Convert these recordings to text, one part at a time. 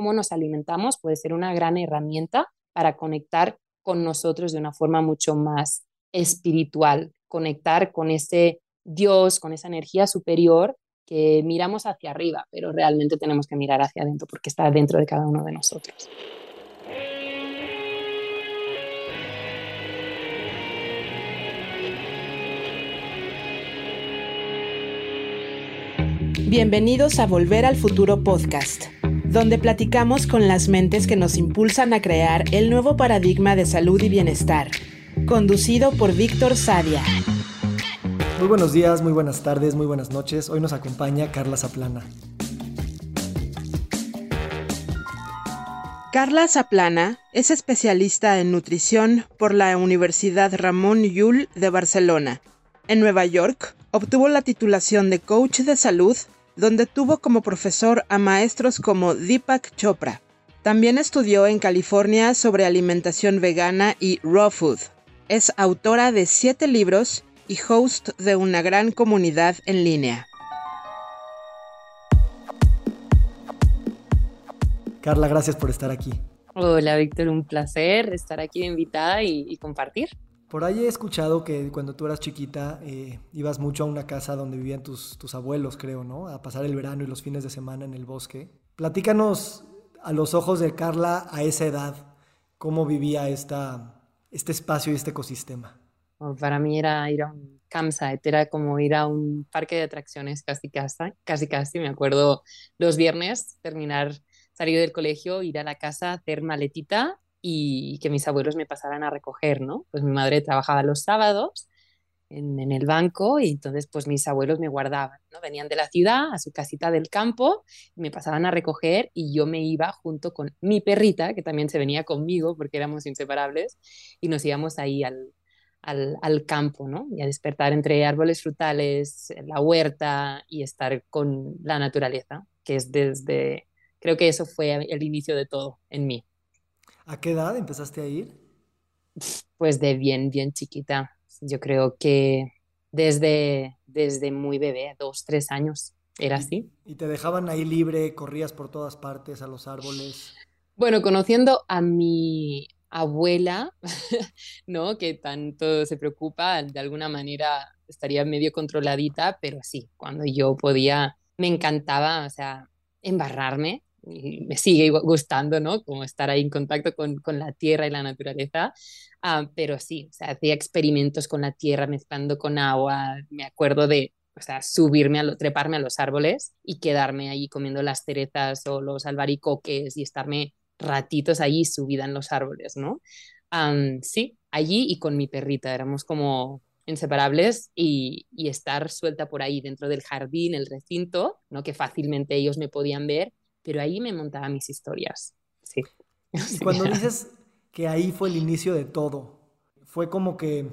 cómo nos alimentamos puede ser una gran herramienta para conectar con nosotros de una forma mucho más espiritual, conectar con ese Dios, con esa energía superior que miramos hacia arriba, pero realmente tenemos que mirar hacia adentro porque está dentro de cada uno de nosotros. Bienvenidos a Volver al Futuro Podcast, donde platicamos con las mentes que nos impulsan a crear el nuevo paradigma de salud y bienestar, conducido por Víctor Sadia. Muy buenos días, muy buenas tardes, muy buenas noches. Hoy nos acompaña Carla Zaplana. Carla Zaplana es especialista en nutrición por la Universidad Ramón Llull de Barcelona. En Nueva York, obtuvo la titulación de coach de salud donde tuvo como profesor a maestros como Deepak Chopra. También estudió en California sobre alimentación vegana y raw food. Es autora de siete libros y host de una gran comunidad en línea. Carla, gracias por estar aquí. Hola, Víctor, un placer estar aquí invitada y, y compartir. Por ahí he escuchado que cuando tú eras chiquita eh, ibas mucho a una casa donde vivían tus, tus abuelos, creo, ¿no? A pasar el verano y los fines de semana en el bosque. Platícanos a los ojos de Carla a esa edad, cómo vivía esta, este espacio y este ecosistema. Para mí era ir a un campsite, era como ir a un parque de atracciones casi casi, casi casi, me acuerdo los viernes, terminar, salir del colegio, ir a la casa, hacer maletita y que mis abuelos me pasaran a recoger, ¿no? Pues mi madre trabajaba los sábados en, el banco y entonces pues mis abuelos me guardaban, ¿no? Venían de la ciudad a su casita del campo, me pasaban a recoger y yo me iba junto con mi perrita, que también se venía conmigo porque éramos inseparables, y nos íbamos ahí al, al, al, campo, ¿no? Y a despertar entre árboles frutales, la huerta y estar con la naturaleza, que es desde, creo que eso fue el inicio de todo en mí. ¿A qué edad empezaste a ir? Pues de bien, bien chiquita. Yo creo que desde, desde muy bebé, dos, tres años, era así. ¿Y te dejaban ahí libre, corrías por todas partes, a los árboles? Bueno, conociendo a mi abuela, ¿no? Que tanto se preocupa, de alguna manera estaría medio controladita, pero sí, cuando yo podía, me encantaba, o sea, embarrarme me sigue gustando, ¿no? Como estar ahí en contacto con, con la tierra y la naturaleza. Ah, pero sí, o sea, hacía experimentos con la tierra mezclando con agua. Me acuerdo de, o sea, subirme, a lo, treparme a los árboles y quedarme ahí comiendo las cerezas o los albaricoques y estarme ratitos allí subida en los árboles, ¿no? sí, allí y con mi perrita, éramos como inseparables y, y, estar suelta por ahí dentro del jardín, el recinto, ¿no? que fácilmente ellos me podían ver pero ahí me montaba mis historias. Sí. Y cuando dices que ahí fue el inicio de todo, fue como que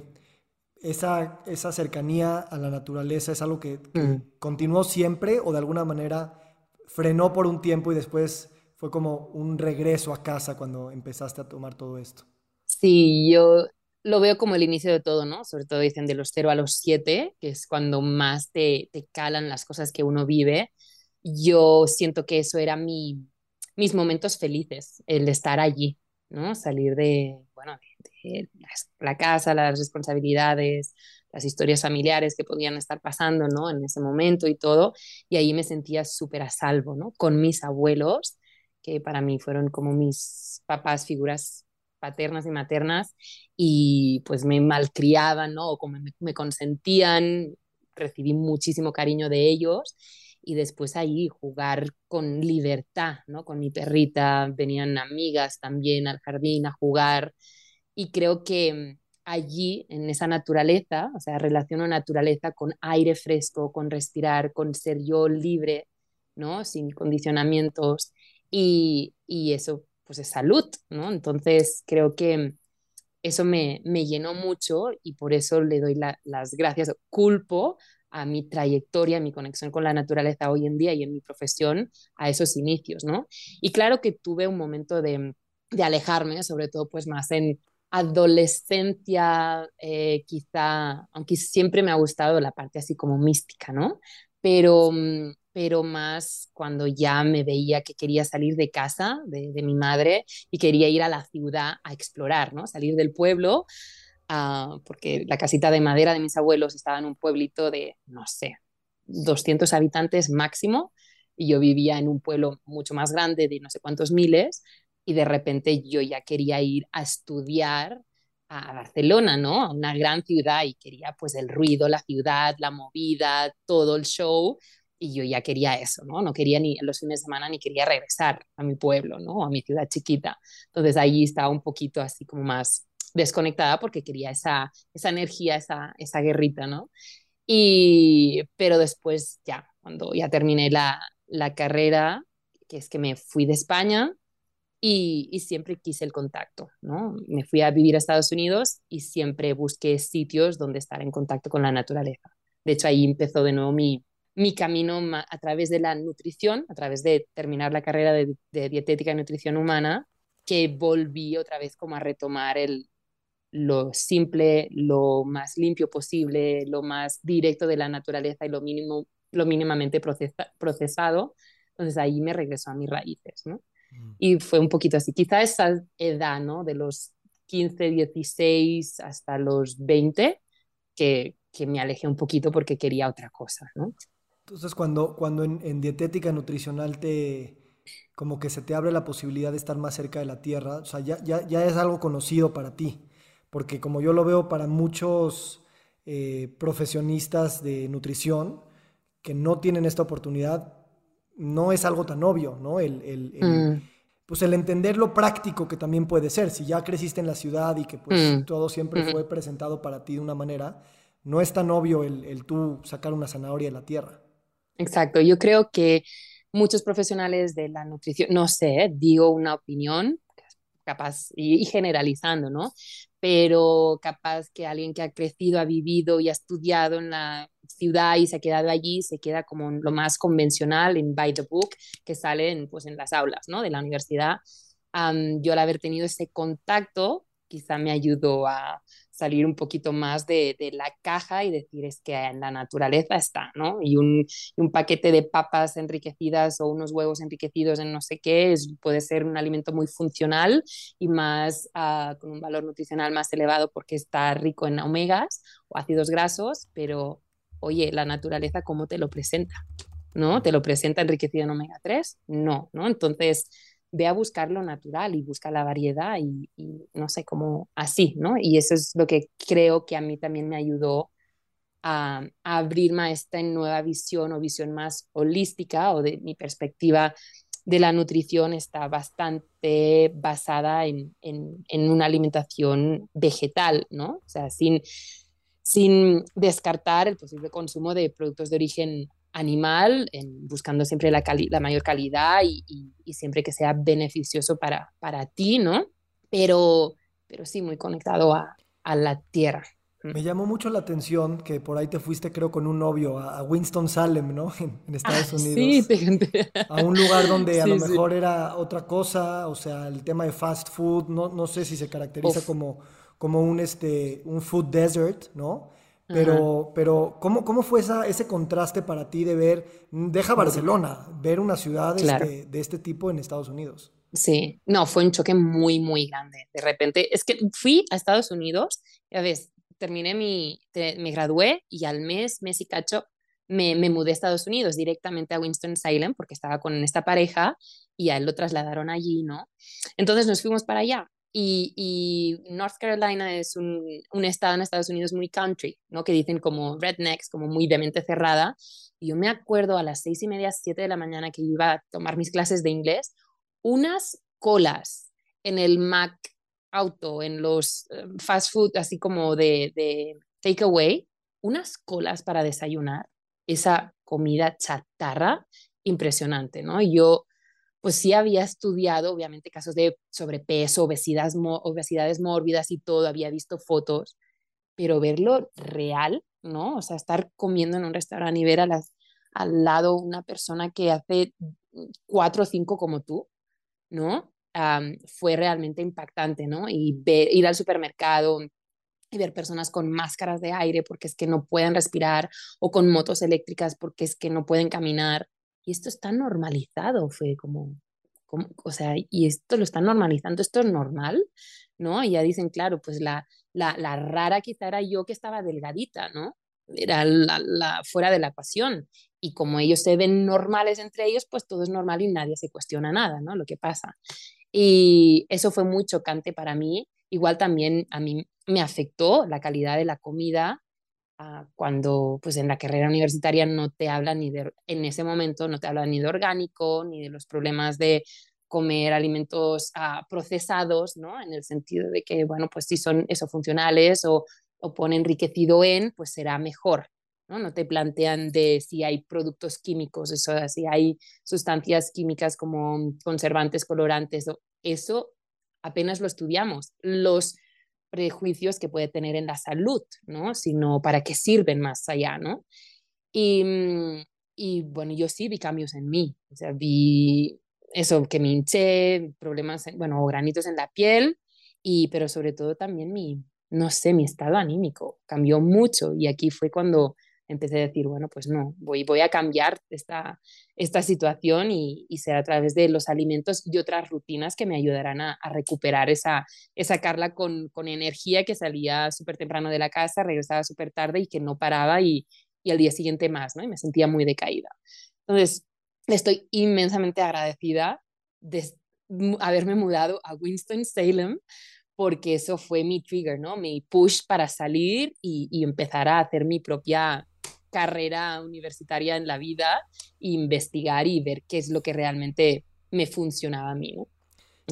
esa, esa cercanía a la naturaleza es algo que, continuó siempre o de alguna manera frenó por un tiempo y después fue como un regreso a casa cuando empezaste a tomar todo esto. Sí, yo lo veo como el inicio de todo, ¿no? Sobre todo dicen de los 0 a los 7, que es cuando más te, te calan las cosas que uno vive yo siento que eso era mi, mis momentos felices, el estar allí, ¿no? Salir de, bueno, de, la casa, las responsabilidades, las historias familiares que podían estar pasando, ¿no? En ese momento y todo, y ahí me sentía súper a salvo, ¿no? Con mis abuelos, que para mí fueron como mis papás, figuras paternas y maternas, y pues me malcriaban, ¿no? O como me, me consentían, recibí muchísimo cariño de ellos y después ahí jugar con libertad, ¿no? Con mi perrita, venían amigas también al jardín a jugar y creo que allí, en esa naturaleza, o sea, relaciono naturaleza con aire fresco, con respirar, con ser yo libre, ¿no? Sin condicionamientos y, y eso pues es salud, ¿no? Entonces creo que eso me, me llenó mucho y por eso le doy las gracias, culpo a mi trayectoria, a mi conexión con la naturaleza hoy en día y en mi profesión a esos inicios, ¿no? Y claro que tuve un momento de, de alejarme, sobre todo pues más en adolescencia, eh, quizá, aunque siempre me ha gustado la parte así como mística, ¿no? pero, mm, pero más cuando ya me veía que quería salir de casa, de, mi madre, y quería ir a la ciudad a explorar, ¿no? Salir del pueblo, ah, porque la casita de madera de mis abuelos estaba en un pueblito de, no sé, 200 habitantes máximo, y yo vivía en un pueblo mucho más grande de no sé cuántos miles, y de repente yo ya quería ir a estudiar a Barcelona, ¿no? A una gran ciudad y quería pues el ruido, la ciudad, la movida, todo el show y yo ya quería eso, ¿no? No quería ni los fines de semana ni quería regresar a mi pueblo, ¿no? A mi ciudad chiquita. Entonces ahí estaba un poquito así como más desconectada porque quería esa, esa energía, esa, esa guerrita, ¿no? Y, pero después ya, cuando ya terminé la, la carrera, que es que me fui de España, y, siempre quise el contacto, ¿no? Me fui a vivir a Estados Unidos y siempre busqué sitios donde estar en contacto con la naturaleza. De hecho, ahí empezó de nuevo mi, mi camino a través de la nutrición, a través de terminar la carrera de, dietética y nutrición humana, que volví otra vez como a retomar el, lo simple, lo más limpio posible, lo más directo de la naturaleza y lo, mínimo, lo mínimamente procesado. Entonces ahí me regresó a mis raíces, ¿no? Mm. Y fue un poquito así. Quizá esa edad, ¿no? De los 15, 16 hasta los 20, que, que me alejé un poquito porque quería otra cosa, ¿no? Entonces, cuando, cuando en, dietética nutricional te, como que se te abre la posibilidad de estar más cerca de la tierra, o sea, ya, ya, ya es algo conocido para ti, porque como yo lo veo para muchos eh, profesionistas de nutrición que no tienen esta oportunidad, no es algo tan obvio, ¿no? El, el, mm. Pues el entender lo práctico que también puede ser. Si ya creciste en la ciudad y que pues mm. todo siempre mm. fue presentado para ti de una manera, no es tan obvio el, el tú sacar una zanahoria de la tierra. Exacto. Yo creo que muchos profesionales de la nutrición, no sé, digo una opinión, capaz, y, generalizando, ¿no? Pero capaz que alguien que ha crecido, ha vivido y ha estudiado en la ciudad y se ha quedado allí, se queda como lo más convencional en by the book que sale en, pues, en las aulas, ¿no? De la universidad. yo al haber tenido ese contacto, quizá me ayudó a salir un poquito más de, la caja y decir es que en la naturaleza está, ¿no? Y un, paquete de papas enriquecidas o unos huevos enriquecidos en no sé qué es, puede ser un alimento muy funcional y más ah, con un valor nutricional más elevado porque está rico en omegas o ácidos grasos, pero oye, la naturaleza cómo te lo presenta, ¿no? ¿Te lo presenta enriquecido en omega 3? No, ¿no? Entonces, ve a buscar lo natural y busca la variedad y, no sé, cómo así, ¿no? Y eso es lo que creo que a mí también me ayudó a, a abrirme a esta nueva visión o visión más holística o de mi perspectiva de la nutrición está bastante basada en, en, en una alimentación vegetal, ¿no? O sea, sin, sin descartar el posible consumo de productos de origen animal, en, buscando siempre la, la mayor calidad y, y, siempre que sea beneficioso para, para ti, ¿no? Pero, pero sí, muy conectado a, a la tierra. Mm. Me llamó mucho la atención que por ahí te fuiste, creo, con un novio a, Winston Salem, ¿no? En, Estados Unidos. Sí, te... A un lugar donde a lo mejor era otra cosa, o sea, el tema de fast food, no, no sé si se caracteriza como, como un, este, un food desert, ¿no? Pero, pero ¿cómo, ¿cómo fue esa, ese contraste para ti de ver, deja Barcelona, ver una ciudad este, de este tipo en Estados Unidos? Sí, no, fue un choque muy, muy grande. De repente, es que fui a Estados Unidos, ya ves, terminé mi, me gradué y al mes, mes y cacho, me, me, mudé a Estados Unidos directamente a Winston-Salem porque estaba con esta pareja y a él lo trasladaron allí, ¿no? Entonces nos fuimos para allá y, North Carolina es un, un, estado en Estados Unidos muy country, ¿no? Que dicen como rednecks, como muy de cerrada. Y yo me acuerdo a las seis y media, siete de la mañana que iba a tomar mis clases de inglés, unas colas en el Mac auto, en los eh, fast food, así como de, de takeaway, unas colas para desayunar, esa comida chatarra impresionante, ¿no? Y yo pues sí había estudiado, obviamente, casos de sobrepeso, obesidad, obesidades mórbidas y todo, había visto fotos, pero verlo real, ¿no? O sea, estar comiendo en un restaurante y ver a las, al lado una persona que hace cuatro o cinco como tú, ¿no? fue realmente impactante, ¿no? Y ver, ir al supermercado, y ver personas con máscaras de aire porque es que no pueden respirar o con motos eléctricas porque es que no pueden caminar. Y esto está normalizado, fue como, como o sea, y esto lo están normalizando, esto es normal, ¿no? Y ya dicen, claro, pues la, la, la rara quizá era yo que estaba delgadita, ¿no? Era la, la, fuera de la ecuación. Y como ellos se ven normales entre ellos, pues todo es normal y nadie se cuestiona nada, ¿no? Lo que pasa. Y eso fue muy chocante para mí. Igual también a mí me afectó la calidad de la comida uh, cuando pues en la carrera universitaria no te hablan ni de, en ese momento no te hablan ni de orgánico, ni de los problemas de comer alimentos uh, procesados, ¿no? En el sentido de que, bueno, pues si son eso funcionales o, o pone enriquecido en, pues será mejor. ¿no? no te plantean de si hay productos químicos, eso, si hay sustancias químicas como conservantes, colorantes, eso apenas lo estudiamos. Los prejuicios que puede tener en la salud, ¿no? Sino para qué sirven más allá, ¿no? Y, mm, y bueno, yo sí vi cambios en mí, o sea, vi eso, que me hinché, problemas, bueno, granitos en la piel, y, pero sobre todo también mi, no sé, mi estado anímico cambió mucho y aquí fue cuando empecé a decir, bueno, pues no, voy, voy a cambiar esta, esta situación y, y será a través de los alimentos y otras rutinas que me ayudarán a, a recuperar esa, esa Carla con, con energía que salía súper temprano de la casa, regresaba súper tarde y que no paraba y, y al día siguiente más, ¿no? Y me sentía muy decaída. Entonces, estoy inmensamente agradecida de haberme mudado a Winston-Salem porque eso fue mi trigger, ¿no? Mi push para salir y, y empezar a hacer mi propia carrera universitaria en la vida, investigar y ver qué es lo que realmente me funcionaba a mí, ¿no?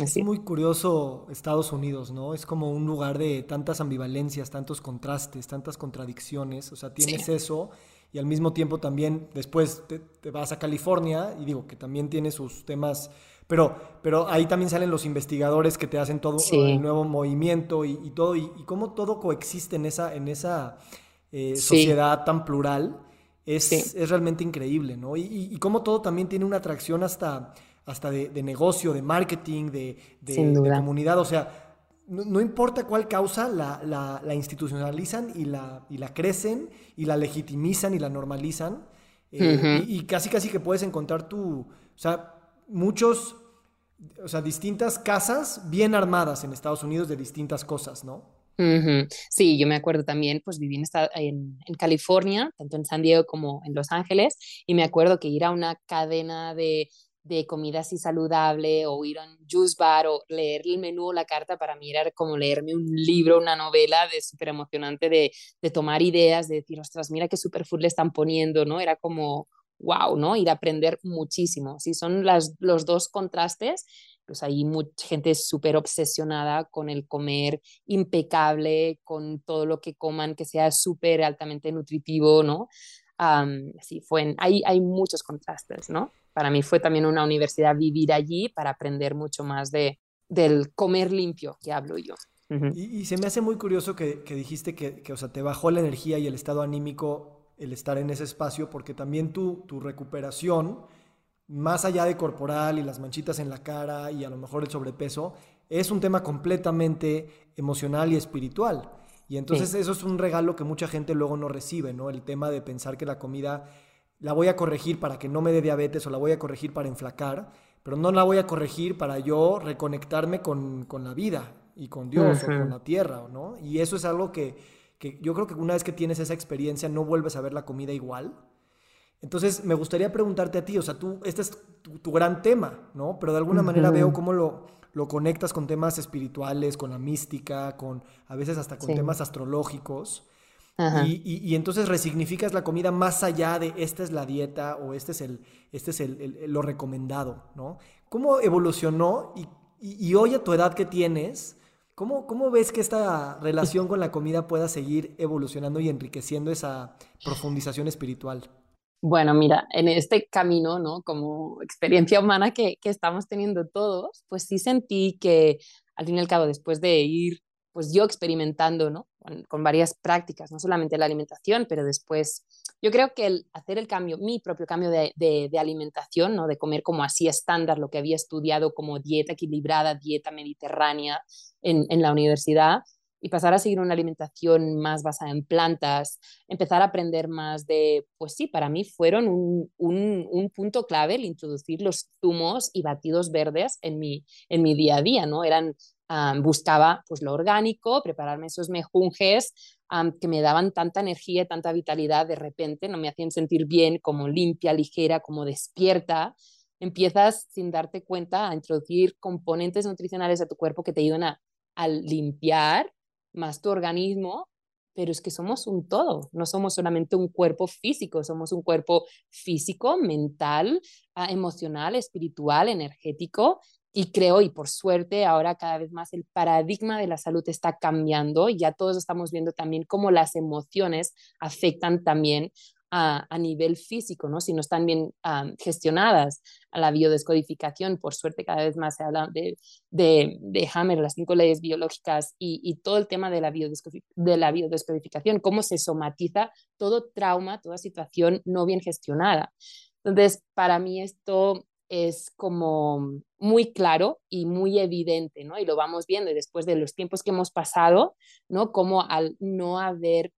Así. Es muy curioso Estados Unidos, ¿no? Es como un lugar de tantas ambivalencias, tantos contrastes, tantas contradicciones. O sea, tienes sí. eso y al mismo tiempo también después te, te, vas a California y digo que también tiene sus temas, pero, pero ahí también salen los investigadores que te hacen todo sí. el nuevo movimiento y, y todo, y, y, cómo todo coexiste en esa, en esa eh, sociedad tan plural, es, sí. es, realmente increíble, ¿no? Y, y, y, cómo todo también tiene una atracción hasta, hasta de, de negocio, de marketing, de, de, de comunidad, o sea, no, no, importa cuál causa, la, la, la institucionalizan y la, y la, crecen y la legitimizan y la normalizan. Eh, uh -huh. y, y, casi, casi que puedes encontrar tu, o sea, muchos, o sea, distintas casas bien armadas en Estados Unidos de distintas cosas, ¿no? Sí, yo me acuerdo también, pues viví en, California, tanto en San Diego como en Los Ángeles, y me acuerdo que ir a una cadena de, de comida así saludable o ir a un juice bar o leer el menú o la carta para era como leerme un libro, una novela de súper emocionante de, de, tomar ideas, de decir, ostras, mira qué superfood le están poniendo, ¿no? Era como, wow, ¿no? Ir a aprender muchísimo. Sí, son las, los dos contrastes pues hay mucha gente súper obsesionada con el comer impecable, con todo lo que coman que sea súper altamente nutritivo, ¿no? Um, fue hay, hay muchos contrastes, ¿no? Para mí fue también una universidad vivir allí para aprender mucho más de, del comer limpio que hablo yo. Y, y, se me hace muy curioso que, que dijiste que, que, o sea, te bajó la energía y el estado anímico el estar en ese espacio, porque también tu, tu recuperación más allá de corporal y las manchitas en la cara y a lo mejor el sobrepeso, es un tema completamente emocional y espiritual. Y entonces sí. eso es un regalo que mucha gente luego no recibe, ¿no? El tema de pensar que la comida la voy a corregir para que no me dé diabetes o la voy a corregir para enflacar, pero no la voy a corregir para yo reconectarme con, con la vida y con Dios uh -huh. o con la tierra, ¿no? Y eso es algo que, que yo creo que una vez que tienes esa experiencia no vuelves a ver la comida igual entonces, me gustaría preguntarte a ti, o sea, tú, este es tu, tu gran tema, ¿no? Pero de alguna uh -huh. manera veo cómo lo, lo, conectas con temas espirituales, con la mística, con a veces hasta con sí. temas astrológicos. Y, y, y, entonces resignificas la comida más allá de esta es la dieta o este es, el, este es el, el, lo recomendado, ¿no? ¿Cómo evolucionó y, y, hoy a tu edad que tienes, ¿cómo, ¿cómo ves que esta relación con la comida pueda seguir evolucionando y enriqueciendo esa profundización espiritual? Bueno, mira, en este camino, ¿no? Como experiencia humana que, que, estamos teniendo todos, pues sí sentí que al fin y al cabo, después de ir, pues yo experimentando, ¿no? Con, varias prácticas, no solamente la alimentación, pero después, yo creo que el hacer el cambio, mi propio cambio de, de, de alimentación, ¿no? De comer como así estándar, lo que había estudiado como dieta equilibrada, dieta mediterránea en, en la universidad, y pasar a seguir una alimentación más basada en plantas, empezar a aprender más de, pues sí, para mí fueron un, un, un punto clave el introducir los zumos y batidos verdes en mi, en mi día a día, ¿no? Eran, buscaba pues lo orgánico, prepararme esos mejunjes que me daban tanta energía, tanta vitalidad de repente, no me hacían sentir bien, como limpia, ligera, como despierta. Empiezas sin darte cuenta a introducir componentes nutricionales a tu cuerpo que te ayudan a, a limpiar más tu organismo, pero es que somos un todo, no somos solamente un cuerpo físico, somos un cuerpo físico, mental, ah, emocional, espiritual, energético. Y creo, y por suerte, ahora cada vez más el paradigma de la salud está cambiando ya todos estamos viendo también cómo las emociones afectan también a, nivel físico, ¿no? si no están bien gestionadas. A la biodescodificación, por suerte, cada vez más se habla de, de, de Hammer, las cinco leyes biológicas y, y todo el tema de la, de la biodescodificación, cómo se somatiza todo trauma, toda situación no bien gestionada. Entonces, para mí esto es como muy claro y muy evidente, ¿no? Y lo vamos viendo después de los tiempos que hemos pasado, ¿no? Como al no haber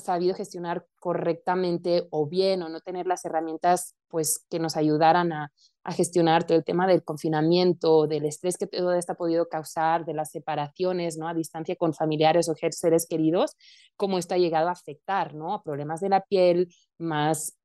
sabido gestionar correctamente o bien o no tener las herramientas pues que nos ayudaran a, gestionar todo el tema del confinamiento, del estrés que todo esto ha podido causar, de las separaciones, ¿no? A distancia con familiares o seres queridos, cómo esto ha llegado a afectar, ¿no? A problemas de la piel, más,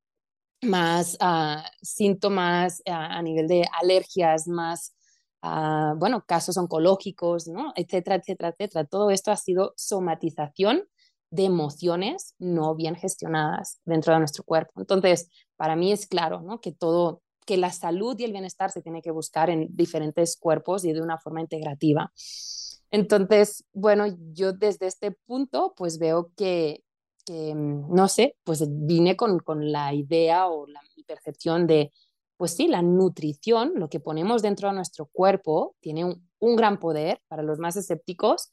más uh, síntomas uh, a nivel de alergias, más, uh, bueno, casos oncológicos, ¿no? Etcétera, etcétera, etcétera. Todo esto ha sido somatización de emociones no bien gestionadas dentro de nuestro cuerpo. Entonces, para mí es claro ¿no? que todo, que la salud y el bienestar se tiene que buscar en diferentes cuerpos y de una forma integrativa. Entonces, bueno, yo desde este punto, pues veo que, que no sé, pues vine con, con la idea o la percepción de, pues sí, la nutrición, lo que ponemos dentro de nuestro cuerpo, tiene un gran poder para los más escépticos,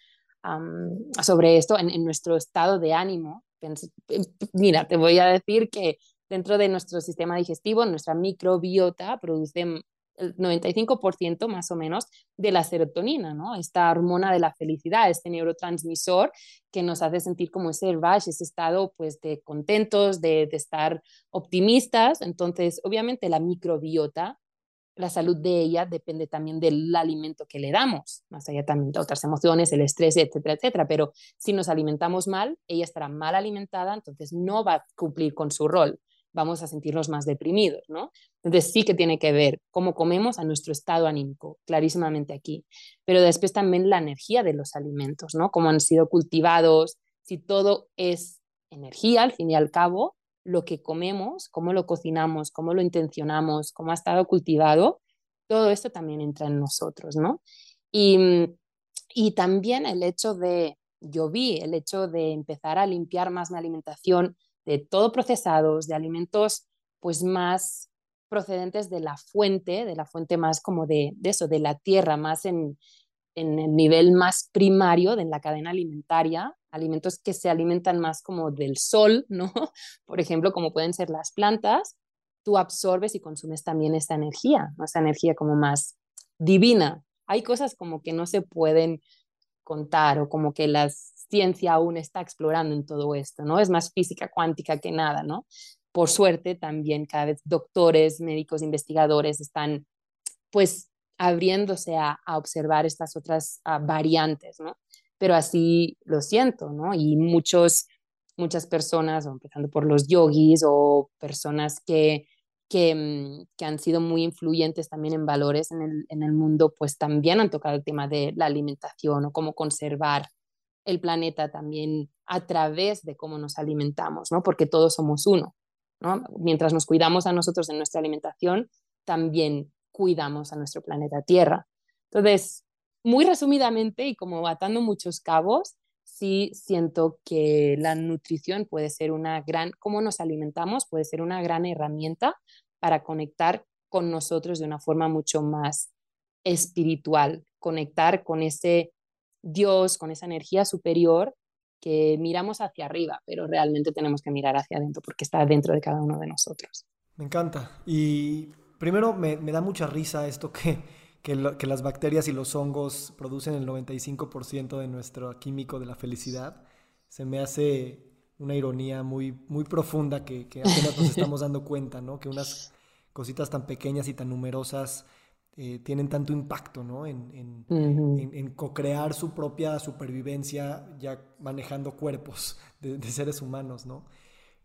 sobre esto en, nuestro estado de ánimo. Eh, mira, te voy a decir que dentro de nuestro sistema digestivo, nuestra microbiota produce el 95% más o menos de la serotonina, ¿no? Esta hormona de la felicidad, este neurotransmisor que nos hace sentir como ese rush, ese estado pues de contentos, de, de estar optimistas. Entonces, obviamente la microbiota la salud de ella depende también del alimento que le damos, más allá también de otras emociones, el estrés, etcétera, etcétera. Pero si nos alimentamos mal, ella estará mal alimentada, entonces no va a cumplir con su rol. Vamos a sentirnos más deprimidos, ¿no? Entonces sí que tiene que ver cómo comemos a nuestro estado anímico, clarísimamente aquí. Pero después también la energía de los alimentos, ¿no? Cómo han sido cultivados, si todo es energía, al fin y al cabo, lo que comemos, cómo lo cocinamos, cómo lo intencionamos, cómo ha estado cultivado, todo esto también entra en nosotros, ¿no? Y, y también el hecho de, yo vi el hecho de empezar a limpiar más mi alimentación de todo procesados, de alimentos pues más procedentes de la fuente, de la fuente más como de, de eso, de la tierra, más en, en el nivel más primario de la cadena alimentaria, alimentos que se alimentan más como del sol, ¿no? Por ejemplo, como pueden ser las plantas, tú absorbes y consumes también esta energía, esta energía como más divina. Hay cosas como que no se pueden contar o como que la ciencia aún está explorando en todo esto, ¿no? Es más física cuántica que nada, ¿no? Por suerte también cada vez doctores, médicos, investigadores están pues abriéndose a, observar estas otras ah, variantes, ¿no? Pero así lo siento, ¿no? Y muchos, muchas personas, empezando por los yogis o personas que, que, mm, que, han sido muy influyentes también en valores en el, en el mundo, pues también han tocado el tema de la alimentación o cómo conservar el planeta también a través de cómo nos alimentamos, ¿no? Porque todos somos uno, ¿no? Mientras nos cuidamos a nosotros en nuestra alimentación, también cuidamos a nuestro planeta Tierra. Entonces, muy resumidamente y como atando muchos cabos, sí siento que la nutrición puede ser una gran, cómo nos alimentamos, puede ser una gran herramienta para conectar con nosotros de una forma mucho más espiritual, conectar con ese Dios, con esa energía superior que miramos hacia arriba, pero realmente tenemos que mirar hacia adentro porque está dentro de cada uno de nosotros. Me encanta. Y primero me, da mucha risa esto que, que, que las bacterias y los hongos producen el 95% de nuestro químico de la felicidad, se me hace una ironía muy, muy profunda que, que apenas nos estamos dando cuenta, ¿no? Que unas cositas tan pequeñas y tan numerosas eh, tienen tanto impacto, ¿no? En, en, en, co-crear su propia supervivencia ya manejando cuerpos de, seres humanos, ¿no?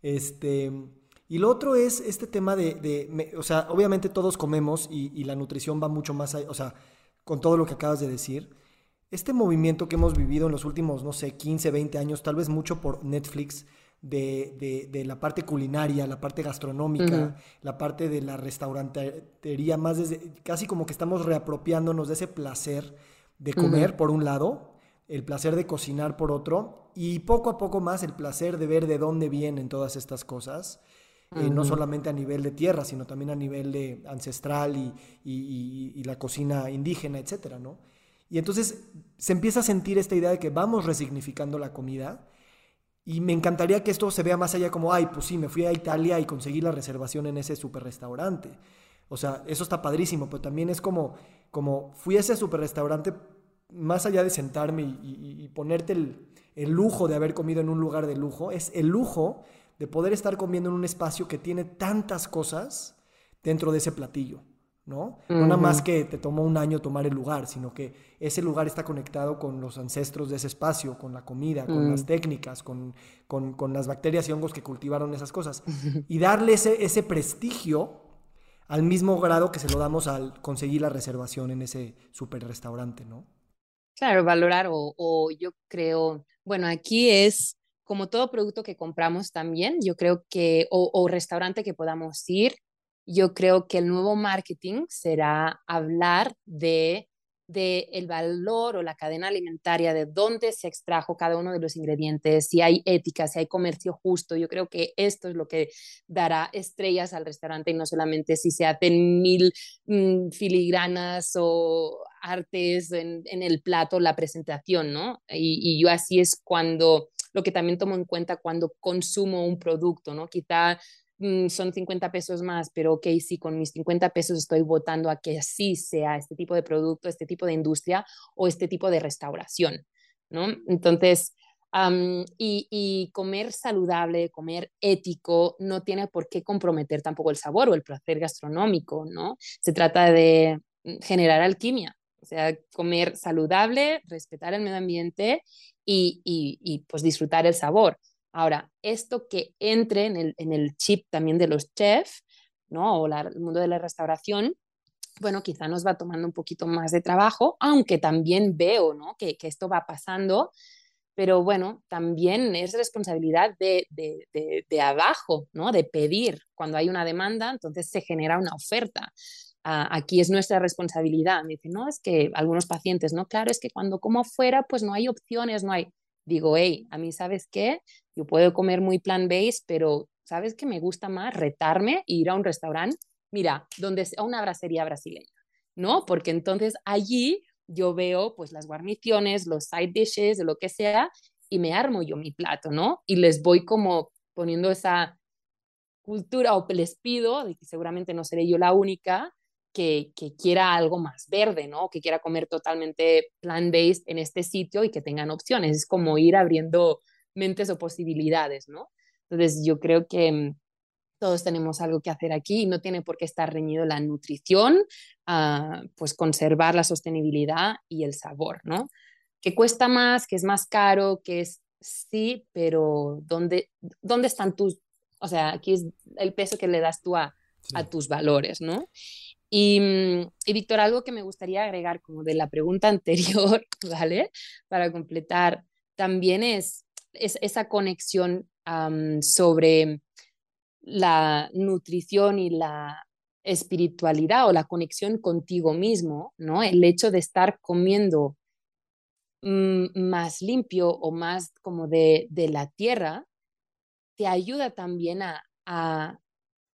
Este, y lo otro es este tema de, de o sea, obviamente todos comemos y, y, la nutrición va mucho más, allá, o sea, con todo lo que acabas de decir. Este movimiento que hemos vivido en los últimos, no sé, 15, 20 años, tal vez mucho por Netflix, de, de, la parte culinaria, la parte gastronómica, la parte de la restaurantería, más desde, casi como que estamos reapropiándonos de ese placer de comer, por un lado, el placer de cocinar, por otro, y poco a poco más el placer de ver de dónde vienen todas estas cosas. Eh, no solamente a nivel de tierra, sino también a nivel de ancestral y, y, y, la cocina indígena, etcétera, ¿no? Y entonces se empieza a sentir esta idea de que vamos resignificando la comida y me encantaría que esto se vea más allá como, ay, pues sí, me fui a Italia y conseguí la reservación en ese super restaurante. O sea, eso está padrísimo, pero también es como, como fui a ese super restaurante más allá de sentarme y, ponerte el, el, lujo de haber comido en un lugar de lujo, es el lujo de poder estar comiendo en un espacio que tiene tantas cosas dentro de ese platillo. ¿no? No nada más que te tomó un año tomar el lugar, sino que ese lugar está conectado con los ancestros de ese espacio, con la comida, con las mm. técnicas, con, con, las bacterias y hongos que cultivaron esas cosas. Y darle ese, ese prestigio al mismo grado que se lo damos al conseguir la reservación en ese super restaurante, ¿no? Claro, valorar o, o yo creo, bueno, aquí es como todo producto que compramos también, yo creo que, o, restaurante que podamos ir, yo creo que el nuevo marketing será hablar de de el valor o la cadena alimentaria, de dónde se extrajo cada uno de los ingredientes, si hay ética, si hay comercio justo. Yo creo que esto es lo que dará estrellas al restaurante y no solamente si se hacen mil mm, filigranas o artes en, el plato, la presentación, ¿no? Y yo así es cuando, lo que también tomo en cuenta cuando consumo un producto, ¿no? Quizá Mm, son 50 pesos más, pero ok, sí, con mis 50 pesos estoy votando a que así sea este tipo de producto, este tipo de industria o este tipo de restauración, ¿no? Entonces, y, comer saludable, comer ético, no tiene por qué comprometer tampoco el sabor o el placer gastronómico, ¿no? Se trata de mm, generar alquimia, o sea, comer saludable, respetar el medio ambiente y, y, y pues disfrutar el sabor. Ahora, esto que entre en el, en el chip también de los chefs, ¿no? O el mundo de la restauración, bueno, quizá nos va tomando un poquito más de trabajo, aunque también veo, ¿no? Que, que esto va pasando, pero bueno, también es responsabilidad de, de, de, abajo, ¿no? De pedir. Cuando hay una demanda, entonces se genera una oferta. Aquí es nuestra responsabilidad. Me dicen, no, es que algunos pacientes, no, claro, es que cuando como fuera, pues no hay opciones, no hay digo, hey, a mí, ¿sabes qué? Yo puedo comer muy plant-based, pero ¿sabes qué me gusta más? Retarme e ir a un restaurante, mira, donde a una bracería brasileña, ¿no? Porque entonces allí yo veo pues las guarniciones, los side dishes, lo que sea, y me armo yo mi plato, ¿no? Y les voy como poniendo esa cultura o les pido, de que seguramente no seré yo la única, que, quiera algo más verde, ¿no? Que quiera comer totalmente plant-based en este sitio y que tengan opciones. Es como ir abriendo mentes o posibilidades, ¿no? Entonces yo creo que mm, todos tenemos algo que hacer aquí y no tiene por qué estar reñido la nutrición, ah, pues conservar la sostenibilidad y el sabor, ¿no? Que cuesta más, que es más caro, que es sí, pero ¿dónde, dónde están tus, o sea, aquí es el peso que le das tú a, a tus valores, ¿no? Mm, y, Víctor, algo que me gustaría agregar como de la pregunta anterior, ¿vale? Para completar, también es, es esa conexión sobre la nutrición y la espiritualidad o la conexión contigo mismo, ¿no? El hecho de estar comiendo mm, más limpio o más como de, de la tierra, te ayuda también a, a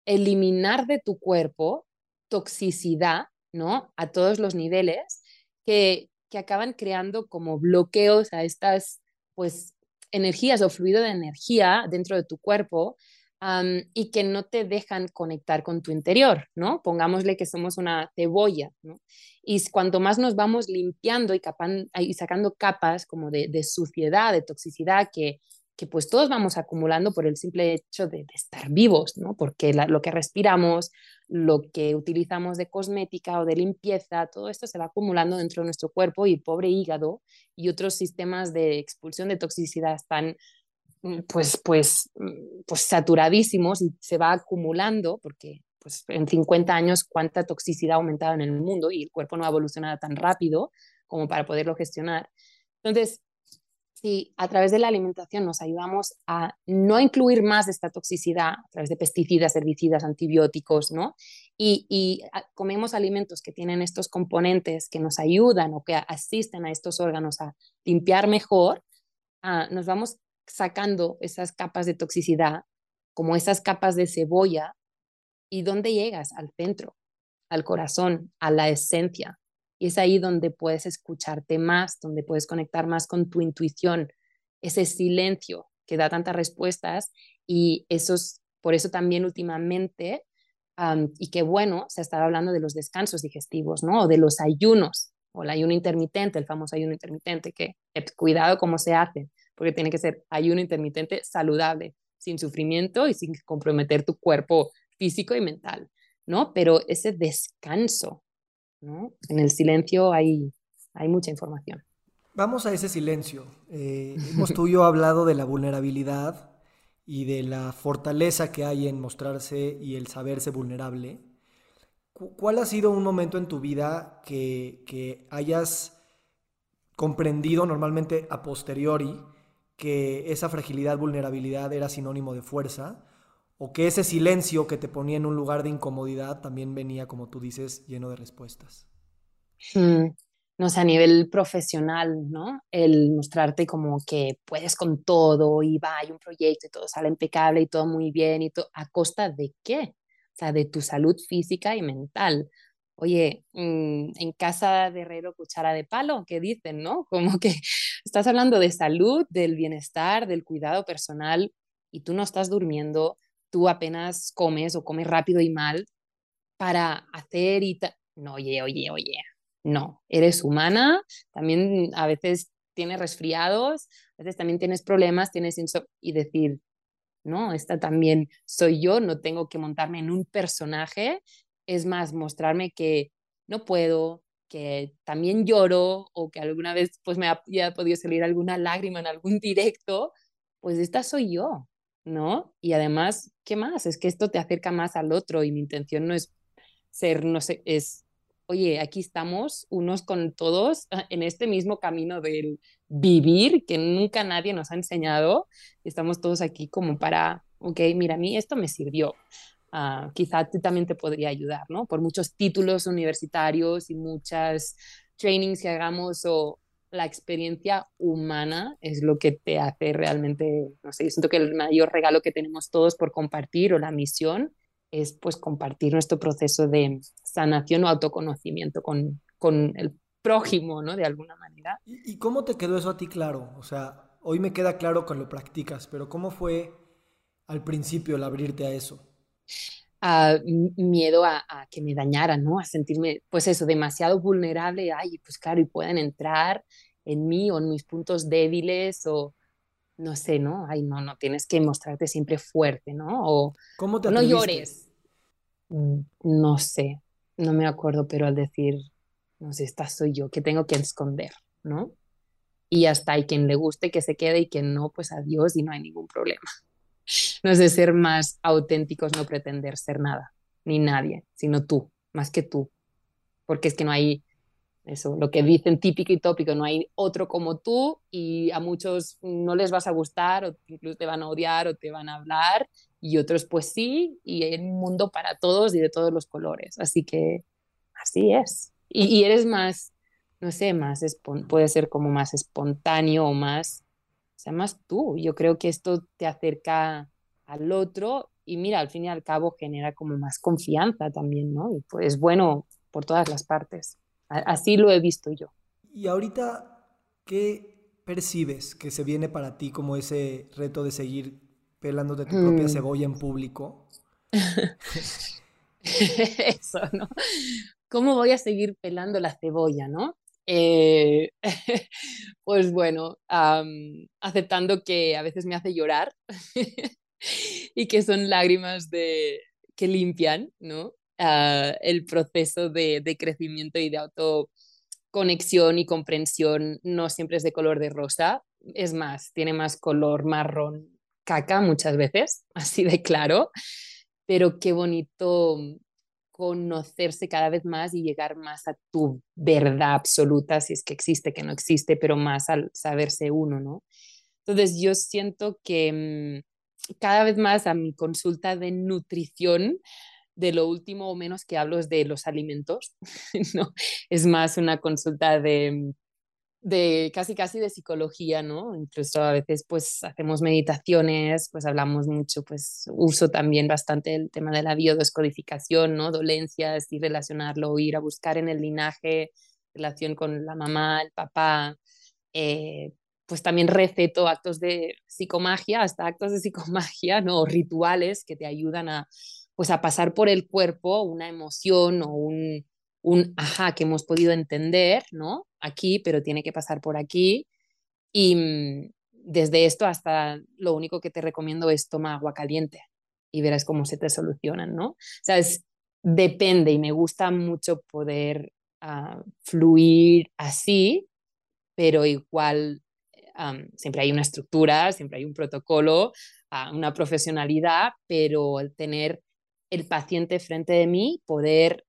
eliminar de tu cuerpo toxicidad, ¿no? A todos los niveles, que, que acaban creando como bloqueos a estas, pues, energías o fluido de energía dentro de tu cuerpo y que no te dejan conectar con tu interior, ¿no? Pongámosle que somos una cebolla, ¿no? Y cuanto más nos vamos limpiando y, sacando capas como de, suciedad, de toxicidad, que, que, pues todos vamos acumulando por el simple hecho de, estar vivos, ¿no? Porque lo que respiramos, lo que utilizamos de cosmética o de limpieza, todo esto se va acumulando dentro de nuestro cuerpo y pobre hígado y otros sistemas de expulsión de toxicidad están Mm, pues, pues, mm, pues saturadísimos y se va acumulando porque pues en 50 años cuánta toxicidad ha aumentado en el mundo y el cuerpo no ha evolucionado tan rápido como para poderlo gestionar. Entonces, si a través de la alimentación nos ayudamos a no incluir más esta toxicidad a través de pesticidas, herbicidas, antibióticos, ¿no? Y, y comemos alimentos que tienen estos componentes que nos ayudan o que asisten a estos órganos a limpiar mejor, ah, nos vamos sacando esas capas de toxicidad, como esas capas de cebolla, ¿y dónde llegas? Al centro, al corazón, a la esencia. Y es ahí donde puedes escucharte más, donde puedes conectar más con tu intuición, ese silencio que da tantas respuestas y esos, por eso también últimamente, y qué bueno, se ha estado hablando de los descansos digestivos, ¿no? O de los ayunos, o el ayuno intermitente, el famoso ayuno intermitente, que cuidado cómo se hace, porque tiene que ser ayuno intermitente saludable, sin sufrimiento y sin comprometer tu cuerpo físico y mental, ¿no? Pero ese descanso, ¿no? En el silencio hay, hay mucha información. Vamos a ese silencio. Eh, hemos tú y yo hablado de la vulnerabilidad y de la fortaleza que hay en mostrarse y el saberse vulnerable. ¿Cuál ha sido un momento en tu vida que, que hayas comprendido normalmente a posteriori que esa fragilidad, vulnerabilidad era sinónimo de fuerza, o que ese silencio que te ponía en un lugar de incomodidad también venía, como tú dices, lleno de respuestas. Hmm, no sé, a nivel profesional, ¿no? El mostrarte como que puedes con todo y va, hay un proyecto y todo sale impecable y todo muy bien y todo, ¿a costa de qué? O sea, de tu salud física y mental oye, mm, en casa de herrero cuchara de palo, ¿qué dicen, no? Como que estás hablando de salud, del bienestar, del cuidado personal y tú no estás durmiendo, tú apenas comes o comes rápido y mal para hacer y no, oye, oye, oye, no, eres humana, también a veces tienes resfriados, a veces también tienes problemas, tienes y decir, no, esta también soy yo, no tengo que montarme en un personaje es más mostrarme que no puedo, que también lloro o que alguna vez pues me ha, ya podido salir alguna lágrima en algún directo, pues esta soy yo, ¿no? Y además, ¿qué más? Es que esto te acerca más al otro y mi intención no es ser, no sé, es, oye, aquí estamos unos con todos en este mismo camino del vivir que nunca nadie nos ha enseñado. Estamos todos aquí como para, ok, mira, a mí esto me sirvió. Ah, quizá también te podría ayudar, ¿no? Por muchos títulos universitarios y muchas trainings que hagamos o la experiencia humana es lo que te hace realmente, no sé, siento que el mayor regalo que tenemos todos por compartir o la misión es pues compartir nuestro proceso de sanación o autoconocimiento con, con el prójimo, ¿no? De alguna manera. ¿Y, ¿Y cómo te quedó eso a ti claro? O sea, hoy me queda claro cuando lo practicas, pero ¿cómo fue al principio el abrirte a eso? Miedo a, que me dañaran, ¿no? A sentirme, pues eso, demasiado vulnerable, ay, pues claro, y pueden entrar en mí o en mis puntos débiles o no sé, ¿no? Ay, no, no, tienes que mostrarte siempre fuerte, ¿no? O ¿Cómo te no llores. Mm, no sé, no me acuerdo, pero al decir, no sé, esta soy yo, que tengo que esconder, ¿no? Y hasta hay quien le guste que se quede y quien no, pues adiós y no hay ningún problema no es de ser más auténticos, no pretender ser nada, ni nadie, sino tú, más que tú. Porque es que no hay eso, lo que dicen típico y tópico, no hay otro como tú y a muchos no les vas a gustar o incluso te van a odiar o te van a hablar y otros pues sí y hay un mundo para todos y de todos los colores. Así que así es. Y, eres más, no sé, más, puede ser como más espontáneo o más sea más tú. Yo creo que esto te acerca al otro y mira, al fin y al cabo genera como más confianza también, ¿no? Y pues bueno por todas las partes. Así lo he visto yo. Y ahorita, ¿qué percibes que se viene para ti como ese reto de seguir pelándote tu propia mm. cebolla en público? Eso, ¿no? ¿Cómo voy a seguir pelando la cebolla, no? Eh, pues bueno, aceptando que a veces me hace llorar y que son lágrimas de, que limpian, ¿no? Ah, el proceso de, de, crecimiento y de autoconexión y comprensión no siempre es de color de rosa, es más, tiene más color marrón caca muchas veces, así de claro, pero qué bonito conocerse cada vez más y llegar más a tu verdad absoluta, si es que existe, que no existe, pero más al saberse uno, ¿no? Entonces yo siento que mm, cada vez más a mi consulta de nutrición, de lo último o menos que hablo es de los alimentos, ¿no? Es más una consulta de mm, de casi casi de psicología, ¿no? Incluso a veces pues hacemos meditaciones, pues hablamos mucho, pues uso también bastante el tema de la biodescodificación, ¿no? Dolencias y relacionarlo, ir a buscar en el linaje relación con la mamá, el papá, eh, pues también receto actos de psicomagia, hasta actos de psicomagia, ¿no? rituales que te ayudan a, pues a pasar por el cuerpo una emoción o un, un ajá que hemos podido entender, ¿no? Aquí, pero tiene que pasar por aquí. Y mm, desde esto hasta lo único que te recomiendo es toma agua caliente y verás cómo se te solucionan, ¿no? O sea, es, depende y me gusta mucho poder ah, fluir así, pero igual siempre hay una estructura, siempre hay un protocolo, uh, una profesionalidad, pero el tener el paciente frente de mí, poder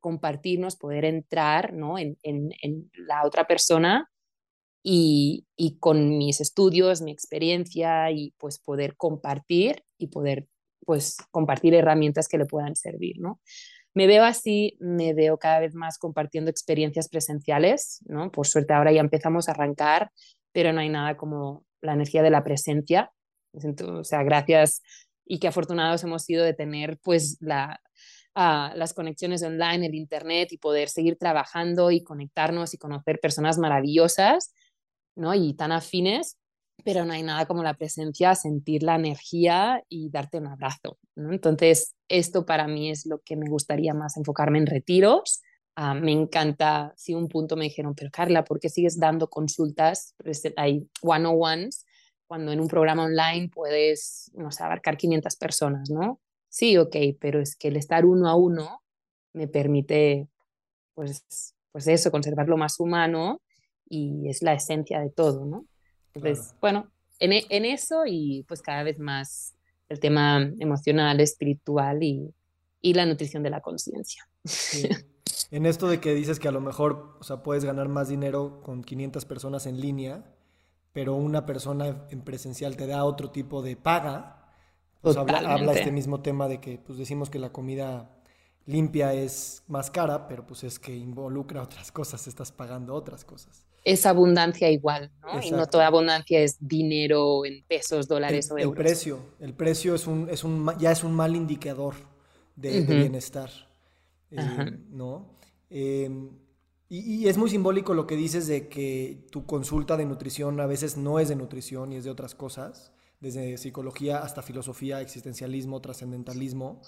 compartirnos, poder entrar ¿no? en, la otra persona y, con mis estudios, mi experiencia y pues poder compartir y poder pues compartir herramientas que le puedan servir, ¿no? Me veo así, me veo cada vez más compartiendo experiencias presenciales, ¿no? Por suerte ahora ya empezamos a arrancar, pero no hay nada como la energía de la presencia. O sea, gracias y qué afortunados hemos sido de tener pues la, a las conexiones online, el Internet y poder seguir trabajando y conectarnos y conocer personas maravillosas ¿no? y tan afines, pero no hay nada como la presencia, sentir la energía y darte un abrazo. Entonces, esto para mí es lo que me gustaría más enfocarme en retiros. Ah, me encanta, si un punto me dijeron, pero Carla, ¿por qué sigues dando consultas? Hay one-on-ones cuando en un programa online puedes, no sé, abarcar 500 personas, ¿no? Sí, ok, pero es que el estar uno a uno me permite, pues, pues eso, conservar lo más humano y es la esencia de todo, ¿no? Entonces, bueno, en, e, en, eso y pues cada vez más el tema emocional, espiritual y, y la nutrición de la conciencia. En esto de que dices que a lo mejor, o sea, puedes ganar más dinero con 500 personas en línea, pero una persona en presencial te da otro tipo de paga, pues habla, este mismo tema de que pues decimos que la comida limpia es más cara, pero pues es que involucra otras cosas, estás pagando otras cosas. Es abundancia igual, ¿no? Y no toda abundancia es dinero en pesos, dólares o euros. El precio, el precio es un, es un, ya es un mal indicador de, bienestar, eh, ¿no? Em, y, y, es muy simbólico lo que dices de que tu consulta de nutrición a veces no es de nutrición y es de otras cosas desde psicología hasta filosofía, existencialismo, trascendentalismo.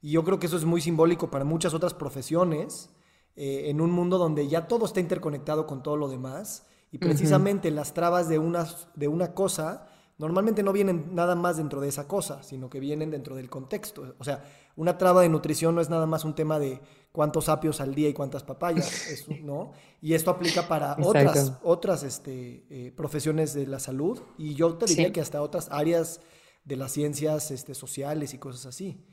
Y yo creo que eso es muy simbólico para muchas otras profesiones, eh, en un mundo donde ya todo está interconectado con todo lo demás. Y precisamente las trabas de una, de una cosa normalmente no vienen nada más dentro de esa cosa, sino que vienen dentro del contexto. O sea, una traba de nutrición no es nada más un tema de cuántos apios al día y cuántas papayas, ¿no? Y esto aplica para otras, otras este, eh, profesiones de la salud y yo te diría que hasta otras áreas de las ciencias este, sociales y cosas así.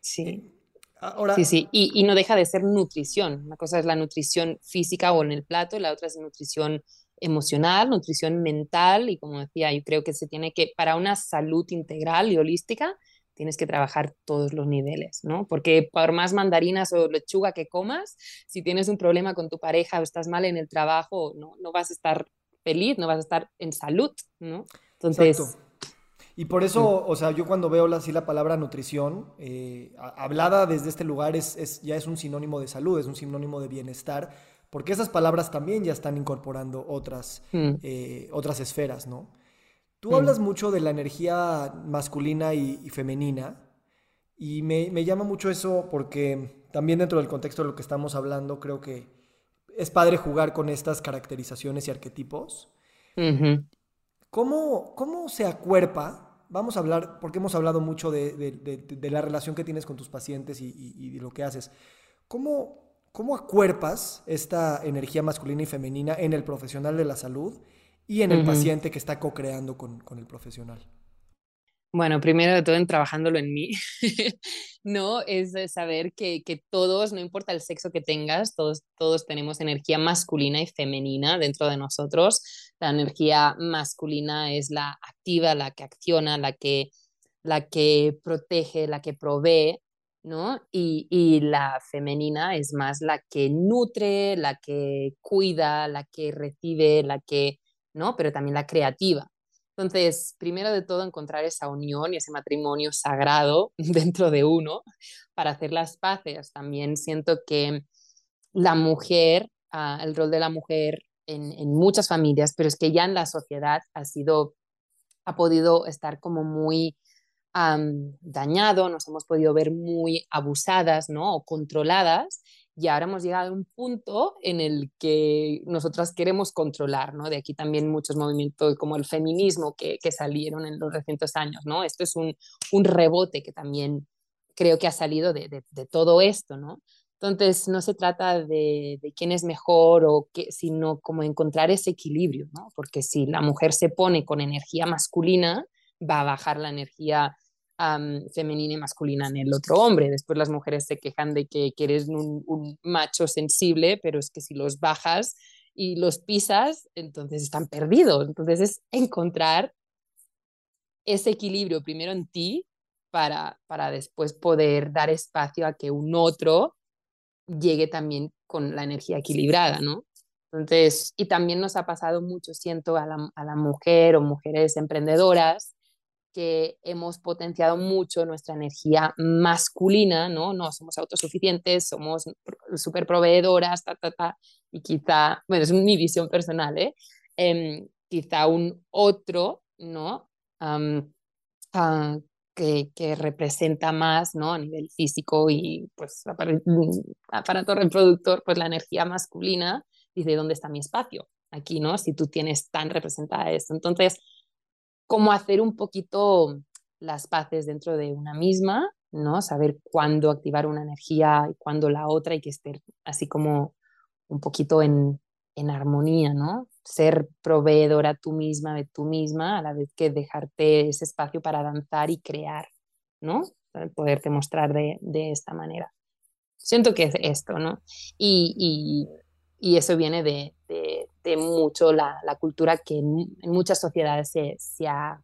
Sí. Eh, ahora, sí, sí, y, y, no deja de ser nutrición. Una cosa es la nutrición física o en el plato, y la otra es nutrición emocional, nutrición mental, y como decía, yo creo que se tiene que, para una salud integral y holística, tienes que trabajar todos los niveles, ¿no? Porque por más mandarinas o lechuga que comas, si tienes un problema con tu pareja o estás mal en el trabajo, no, no vas a estar feliz, no vas a estar en salud, ¿no? Entonces... Y por eso, o sea, yo cuando veo así la palabra nutrición, eh, hablada desde este lugar, es, es, ya es un sinónimo de salud, es un sinónimo de bienestar, porque esas palabras también ya están incorporando otras, mm. eh, otras esferas, ¿no? Tú hablas mucho de la energía masculina y, femenina y me, me, llama mucho eso porque también dentro del contexto de lo que estamos hablando creo que es padre jugar con estas caracterizaciones y arquetipos. ¿Cómo, ¿Cómo se acuerpa? Vamos a hablar, porque hemos hablado mucho de, de, de, la relación que tienes con tus pacientes y, y, y lo que haces. ¿Cómo, ¿Cómo acuerpas esta energía masculina y femenina en el profesional de la salud y en el paciente que está co-creando con, con, el profesional? Bueno, primero de todo en trabajándolo en mí, ¿no? Es saber que, que, todos, no importa el sexo que tengas, todos, todos tenemos energía masculina y femenina dentro de nosotros. La energía masculina es la activa, la que acciona, la que, la que protege, la que provee, ¿no? Y, la femenina es más la que nutre, la que cuida, la que recibe, la que, ¿no? Pero también la creativa. Entonces, primero de todo, encontrar esa unión y ese matrimonio sagrado dentro de uno para hacer las paces. También siento que la mujer, ah, el rol de la mujer en, en muchas familias, pero es que ya en la sociedad ha sido, ha podido estar como muy dañado, nos hemos podido ver muy abusadas ¿no? o controladas y ahora hemos llegado a un punto en el que nosotras queremos controlar, ¿no? De aquí también muchos movimientos como el feminismo que, que salieron en los recientes años, ¿no? Esto es un, un rebote que también creo que ha salido de, de, de, todo esto, ¿no? Entonces, no se trata de, de quién es mejor o qué, sino como encontrar ese equilibrio, ¿no? Porque si la mujer se pone con energía masculina, va a bajar la energía femenina y masculina en el otro hombre. Después las mujeres se quejan de que, quieres un, un, macho sensible, pero es que si los bajas y los pisas, entonces están perdidos. Entonces es encontrar ese equilibrio primero en ti para, para después poder dar espacio a que un otro llegue también con la energía equilibrada, ¿no? Entonces, y también nos ha pasado mucho, siento, a la, a la mujer o mujeres emprendedoras que hemos potenciado mucho nuestra energía masculina, ¿no? No somos autosuficientes, somos súper proveedoras, ta, ta, ta, y quizá, bueno, es mi visión personal, ¿eh? Em, quizá un otro, ¿no? Ah, que, que, representa más, ¿no? A nivel físico y, pues, aparato reproductor, pues la energía masculina, dice, ¿dónde está mi espacio? Aquí, ¿no? Si tú tienes tan representada esto. Entonces, cómo hacer un poquito las paces dentro de una misma, ¿no? Saber cuándo activar una energía y cuándo la otra y que esté así como un poquito en, en armonía, ¿no? Ser proveedora tú misma de tú misma a la vez que dejarte ese espacio para danzar y crear, ¿no? poderte mostrar de, de esta manera. Siento que es esto, ¿no? Y, y, y eso viene de, de, mucho la, la, cultura que en, muchas sociedades se, se, ha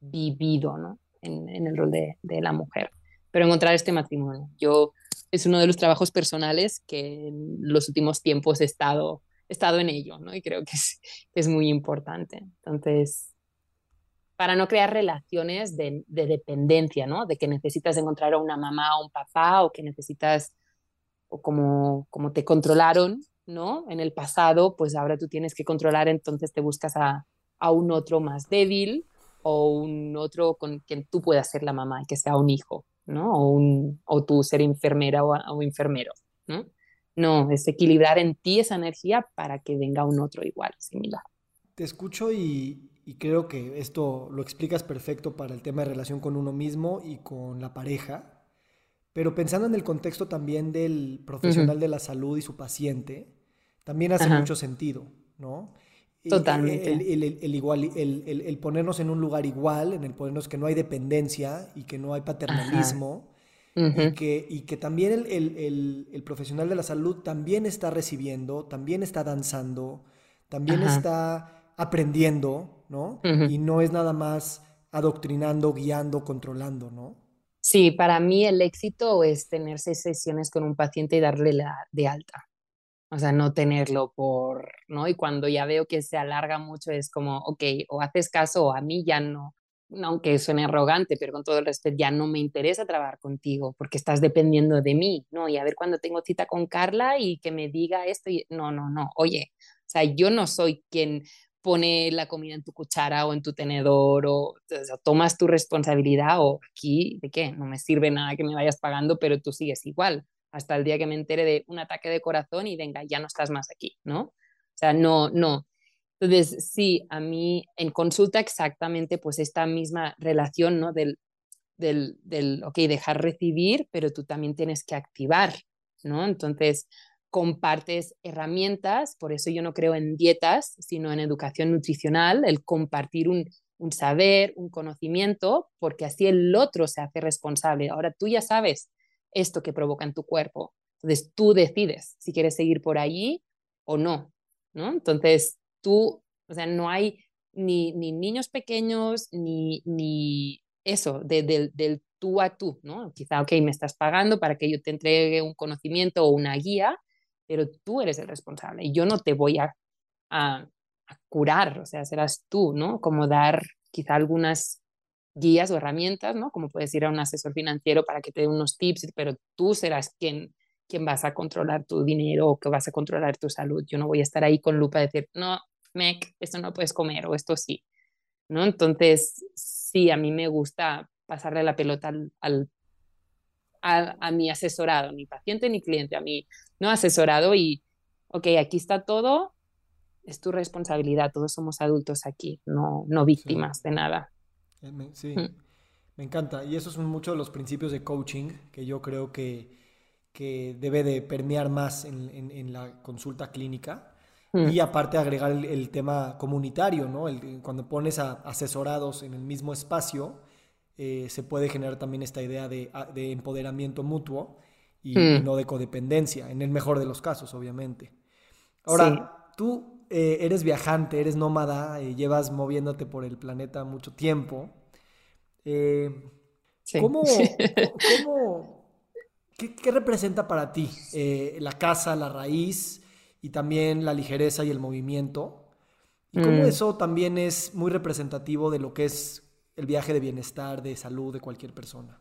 vivido ¿no? en, el rol de, de, la mujer. Pero encontrar este matrimonio, yo es uno de los trabajos personales que en los últimos tiempos he estado, estado en ello, ¿no? Y creo que es, es muy importante. Entonces, para no crear relaciones de, de, dependencia, ¿no? De que necesitas encontrar a una mamá o un papá o que necesitas, o como, como te controlaron, ¿no? En el pasado, pues ahora tú tienes que controlar, entonces te buscas a, a un otro más débil o un otro con quien tú puedas ser la mamá, que sea un hijo, ¿no? O, un, o tú ser enfermera o, o enfermero, ¿no? No, es equilibrar en ti esa energía para que venga un otro igual, similar. Te escucho y, y, creo que esto lo explicas perfecto para el tema de relación con uno mismo y con la pareja, pero pensando en el contexto también del profesional uh -huh. de la salud y su paciente, también hace Ajá. mucho sentido, ¿no? Totalmente. El, el, el, igual, el, ponernos en un lugar igual, en el ponernos que no hay dependencia y que no hay paternalismo. Uh -huh. y, que, y que también el, profesional de la salud también está recibiendo, también está danzando, también Ajá. está aprendiendo, ¿no? Uh -huh. Y no es nada más adoctrinando, guiando, controlando, ¿no? Sí, para mí el éxito es tener seis sesiones con un paciente y darle la de alta. O sea, no tenerlo por, ¿no? Y cuando ya veo que se alarga mucho es como, ok, o haces caso o a mí ya no, aunque suene arrogante, pero con todo el respeto, ya no me interesa trabajar contigo porque estás dependiendo de mí, ¿no? Y a ver cuando tengo cita con Carla y que me diga esto, y no, no, no, oye, o sea, yo no soy quien pone la comida en tu cuchara o en tu tenedor o, tomas tu responsabilidad o aquí, ¿de qué? No me sirve nada que me vayas pagando, pero tú sigues igual hasta el día que me entere de un ataque de corazón y venga, ya no estás más aquí, ¿no? O sea, no, no. Entonces, sí, a mí en consulta exactamente pues esta misma relación, ¿no? Del, del, del, ok, dejar recibir, pero tú también tienes que activar, ¿no? Entonces, compartes herramientas, por eso yo no creo en dietas, sino en educación nutricional, el compartir un, un saber, un conocimiento, porque así el otro se hace responsable. Ahora tú ya sabes esto que provoca en tu cuerpo. Entonces tú decides si quieres seguir por allí o no, ¿no? Entonces tú, o sea, no hay ni, ni niños pequeños, ni, ni eso, del tú a tú, ¿no? Quizá, ok, me estás pagando para que yo te entregue un conocimiento o una guía, pero tú eres el responsable y yo no te voy a, a, a curar, o sea, serás tú, ¿no? Como dar quizá algunas guías o herramientas, ¿no? Como puedes ir a un asesor financiero para que te dé unos tips, pero tú serás quien, quien vas a controlar tu dinero o que vas a controlar tu salud. Yo no voy a estar ahí con lupa y decir, no, Mec, esto no puedes comer o esto sí, ¿no? Entonces, sí, a mí me gusta pasarle la pelota al, al a, a, mi asesorado, ni paciente ni cliente, a mi no asesorado y, ok, aquí está todo, es tu responsabilidad, todos somos adultos aquí, no, no víctimas de nada. Eh, sí, mm. me encanta. Y esos son muchos de los principios de coaching que yo creo que, que debe de permear más en, en, la consulta clínica. Mm. Y aparte agregar el, tema comunitario, ¿no? El, cuando pones a asesorados en el mismo espacio, eh, se puede generar también esta idea de, de empoderamiento mutuo y, mm. no de codependencia, en el mejor de los casos, obviamente. Ahora, tú eh, eres viajante, eres nómada, eh, llevas moviéndote por el planeta mucho tiempo. Eh, ¿Cómo, qué, representa para ti la casa, la raíz y también la ligereza y el movimiento? ¿Y cómo mm. eso también es muy representativo de lo que es el viaje de bienestar, de salud de cualquier persona?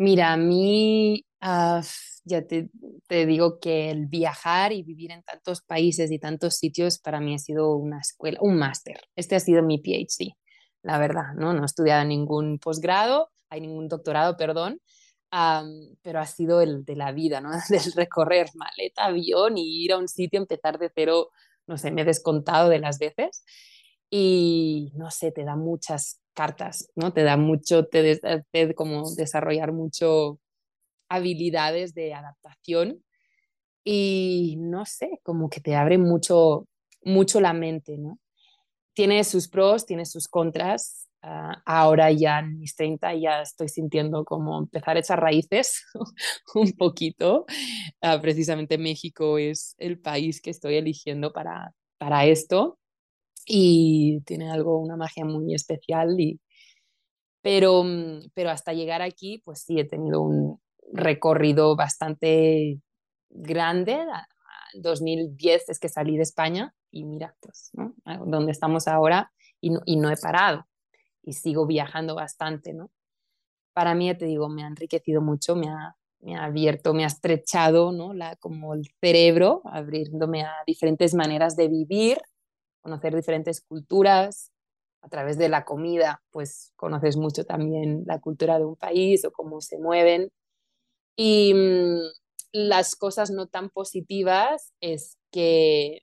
Mira, a mí ah, ya te, te, digo que el viajar y vivir en tantos países y tantos sitios para mí ha sido una escuela, un máster. Este ha sido mi PhD, la verdad, ¿no? No he estudiado ningún posgrado, hay ningún doctorado, perdón, pero ha sido el de la vida, ¿no? Del recorrer maleta, avión y ir a un sitio, empezar de cero, no sé, me he descontado de las veces y no sé, te da muchas cartas, ¿no? Te da mucho, te, te como desarrollar mucho habilidades de adaptación y no sé, como que te abre mucho, mucho la mente, ¿no? Tiene sus pros, tiene sus contras. Ah, ahora ya en mis 30 ya estoy sintiendo como empezar a raíces un poquito. Ah, precisamente México es el país que estoy eligiendo para, para esto y tiene algo, una magia muy especial y, pero, mm, pero hasta llegar aquí, pues sí, he tenido un, recorrido bastante grande. 2010 es que salí de España y mira, pues, ¿no? Donde estamos ahora y no, y no he parado y sigo viajando bastante, ¿no? Para mí, te digo, me ha enriquecido mucho, me ha, me ha abierto, me ha estrechado, ¿no? La, como el cerebro, abriéndome a diferentes maneras de vivir, conocer diferentes culturas, a través de la comida, pues conoces mucho también la cultura de un país o cómo se mueven. Y mm, las cosas no tan positivas es que,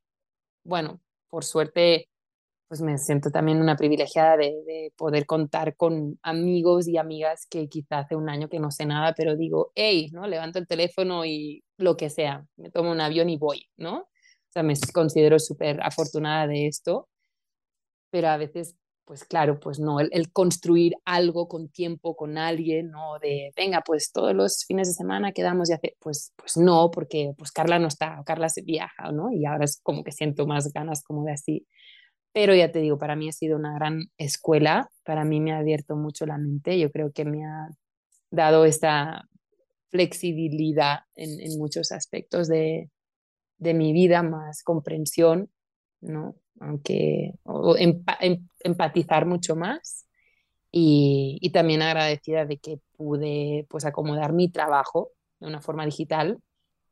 bueno, por suerte, pues me siento también una privilegiada de, poder contar con amigos y amigas que quizá hace un año que no sé nada, pero digo, hey, ¿no? Levanto el teléfono y lo que sea, me tomo un avión y voy, ¿no? O sea, me considero súper afortunada de esto, pero a veces pues claro, pues no, el, construir algo con tiempo, con alguien, no de, venga, pues todos los fines de semana quedamos y hace, pues, pues no, porque pues Carla no está, Carla se viaja, ¿no? Y ahora es como que siento más ganas como de así. Pero ya te digo, para mí ha sido una gran escuela, para mí me ha abierto mucho la mente, yo creo que me ha dado esta flexibilidad en, en muchos aspectos de, de mi vida, más comprensión, ¿no? aunque em, empatizar mucho más y, y, también agradecida de que pude pues acomodar mi trabajo de una forma digital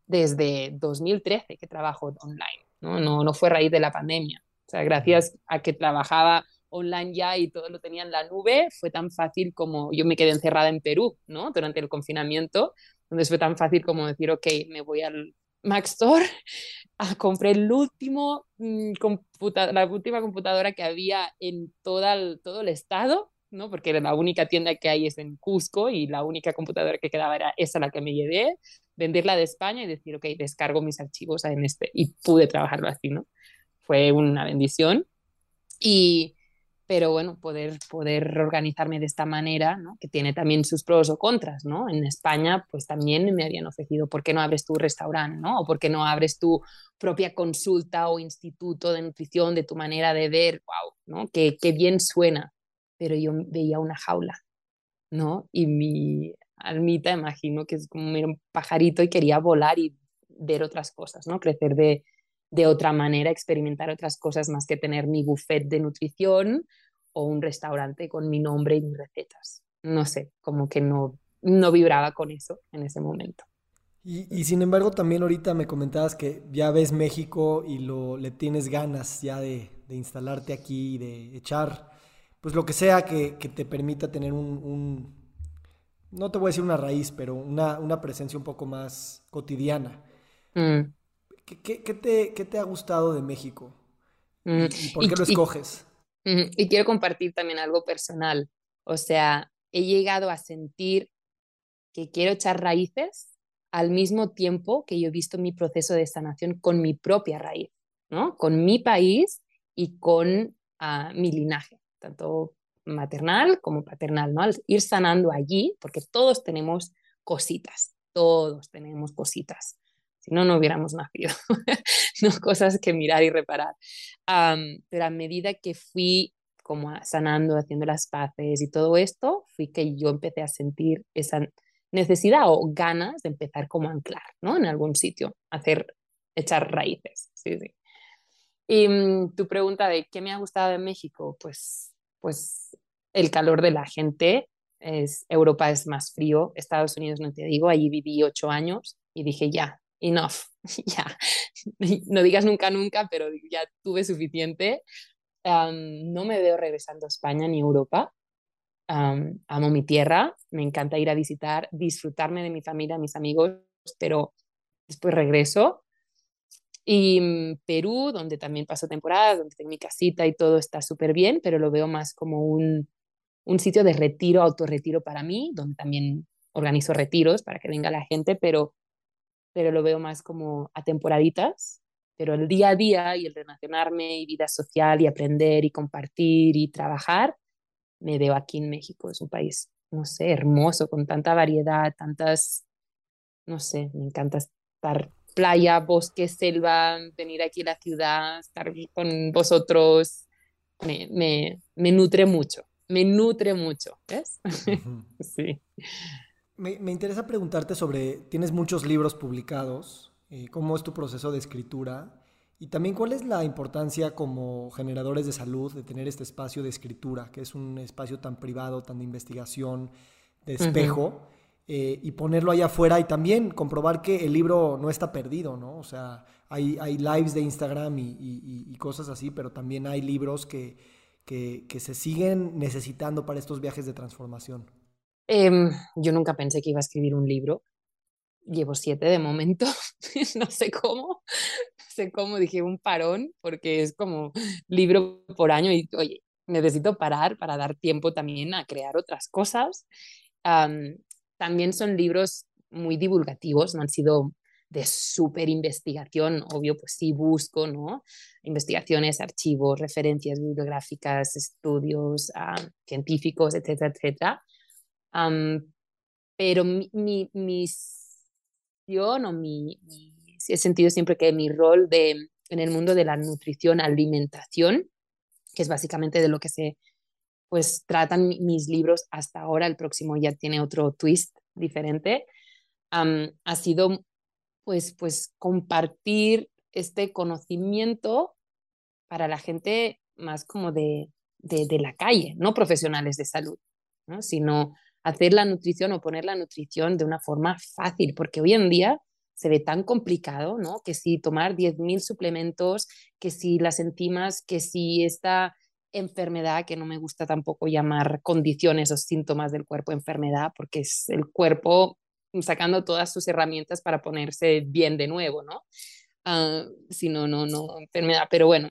desde 2013 que trabajo online, ¿no? No, no fue raíz de la pandemia. O sea, gracias a que trabajaba online ya y todo lo tenía en la nube, fue tan fácil como yo me quedé encerrada en Perú, ¿no? Durante el confinamiento, entonces fue tan fácil como decir, ok, me voy al Mac Store, a compré el último, mm, la última computadora que había en toda el, todo el estado, ¿no? Porque la única tienda que hay es en Cusco y la única computadora que quedaba era esa la que me llevé, venderla de España y decir, ok, descargo mis archivos en este y pude trabajarlo así, ¿no? Fue una bendición. Y, pero bueno, poder, poder organizarme de esta manera, que tiene también sus pros o contras, ¿no? En España, pues también me habían ofrecido, ¿por qué no abres tu restaurante, ¿no? O ¿por qué no abres tu propia consulta o instituto de nutrición de tu manera de ver? ¡Wow! ¿no? Qué, qué bien suena. Pero yo veía una jaula, ¿no? Y mi almita, imagino que es como un pajarito y quería volar y ver otras cosas, ¿no? Crecer de, de otra manera, experimentar otras cosas más que tener mi buffet de nutrición o un restaurante con mi nombre y mis recetas. No sé, como que no, no vibraba con eso en ese momento. Y, sin embargo, también ahorita me comentabas que ya ves México y lo, le tienes ganas ya de, instalarte aquí y de echar, pues lo que sea que, te permita tener un, no te voy a decir una raíz, pero una, una presencia un poco más cotidiana. Mm. ¿Qué, te, ha gustado de México? Mm, ¿Y, por qué lo escoges? Y, quiero compartir también algo personal. O sea, he llegado a sentir que quiero echar raíces al mismo tiempo que yo he visto mi proceso de sanación con mi propia raíz, ¿no? Con mi país y con ah, mi linaje, tanto maternal como paternal, ¿no? Al ir sanando allí, porque todos tenemos cositas, todos tenemos cositas si no, no hubiéramos nacido, no cosas que mirar y reparar. pero a medida que fui como sanando, haciendo las paces y todo esto, fui que yo empecé a sentir esa necesidad o ganas de empezar como a anclar, ¿no? En algún sitio, hacer, echar raíces, sí, sí. Y mm, tu pregunta de qué me ha gustado de México, pues, pues el calor de la gente, es, Europa es más frío, Estados Unidos no te digo, allí viví ocho años y dije ya, enough, ya, no digas nunca, nunca, pero ya tuve suficiente. no me veo regresando a España ni Europa. amo mi tierra, me encanta ir a visitar, disfrutarme de mi familia, mis amigos, pero después regreso. Y mm, Perú, donde también paso temporada, donde tengo mi casita y todo está súper bien, pero lo veo más como un, un sitio de retiro, autorretiro para mí, donde también organizo retiros para que venga la gente, pero pero lo veo más como a temporaditas, pero el día a día y el relacionarme y vida social y aprender y compartir y trabajar, me veo aquí en México. Es un país, no sé, hermoso, con tanta variedad, tantas, no sé, me encanta estar playa, bosque, selva, venir aquí a la ciudad, estar con vosotros, me, me, me nutre mucho, me nutre mucho, ¿ves? sí. Me, interesa preguntarte sobre, tienes muchos libros publicados, eh, cómo es tu proceso de escritura y también cuál es la importancia como generadores de salud de tener este espacio de escritura, que es un espacio tan privado, tan de investigación, de espejo, eh, y ponerlo allá afuera y también comprobar que el libro no está perdido, ¿no? O sea, hay, hay lives de Instagram y, cosas así, pero también hay libros que, que, que se siguen necesitando para estos viajes de transformación. Em, yo nunca pensé que iba a escribir un libro. Llevo siete de momento, no sé cómo, no sé cómo, dije un parón, porque es como libro por año y, oye, necesito parar para dar tiempo también a crear otras cosas. también son libros muy divulgativos, no han sido de súper investigación, obvio, pues sí busco, ¿no? Investigaciones, archivos, referencias bibliográficas, estudios científicos, etcétera, etcétera pero mi, mi, misión o mi, he sentido siempre que mi rol de, en el mundo de la nutrición, alimentación, que es básicamente de lo que se pues tratan mis libros hasta ahora, el próximo ya tiene otro twist diferente, ha sido pues, pues compartir este conocimiento para la gente más como de, de, de la calle, no profesionales de salud, ¿no? sino hacer la nutrición o poner la nutrición de una forma fácil, porque hoy en día se ve tan complicado, ¿no? Que si tomar 10.000 suplementos, que si las enzimas, que si esta enfermedad, que no me gusta tampoco llamar condiciones o síntomas del cuerpo enfermedad, porque es el cuerpo sacando todas sus herramientas para ponerse bien de nuevo, ¿no? Uh, si no, no, no, enfermedad, pero bueno,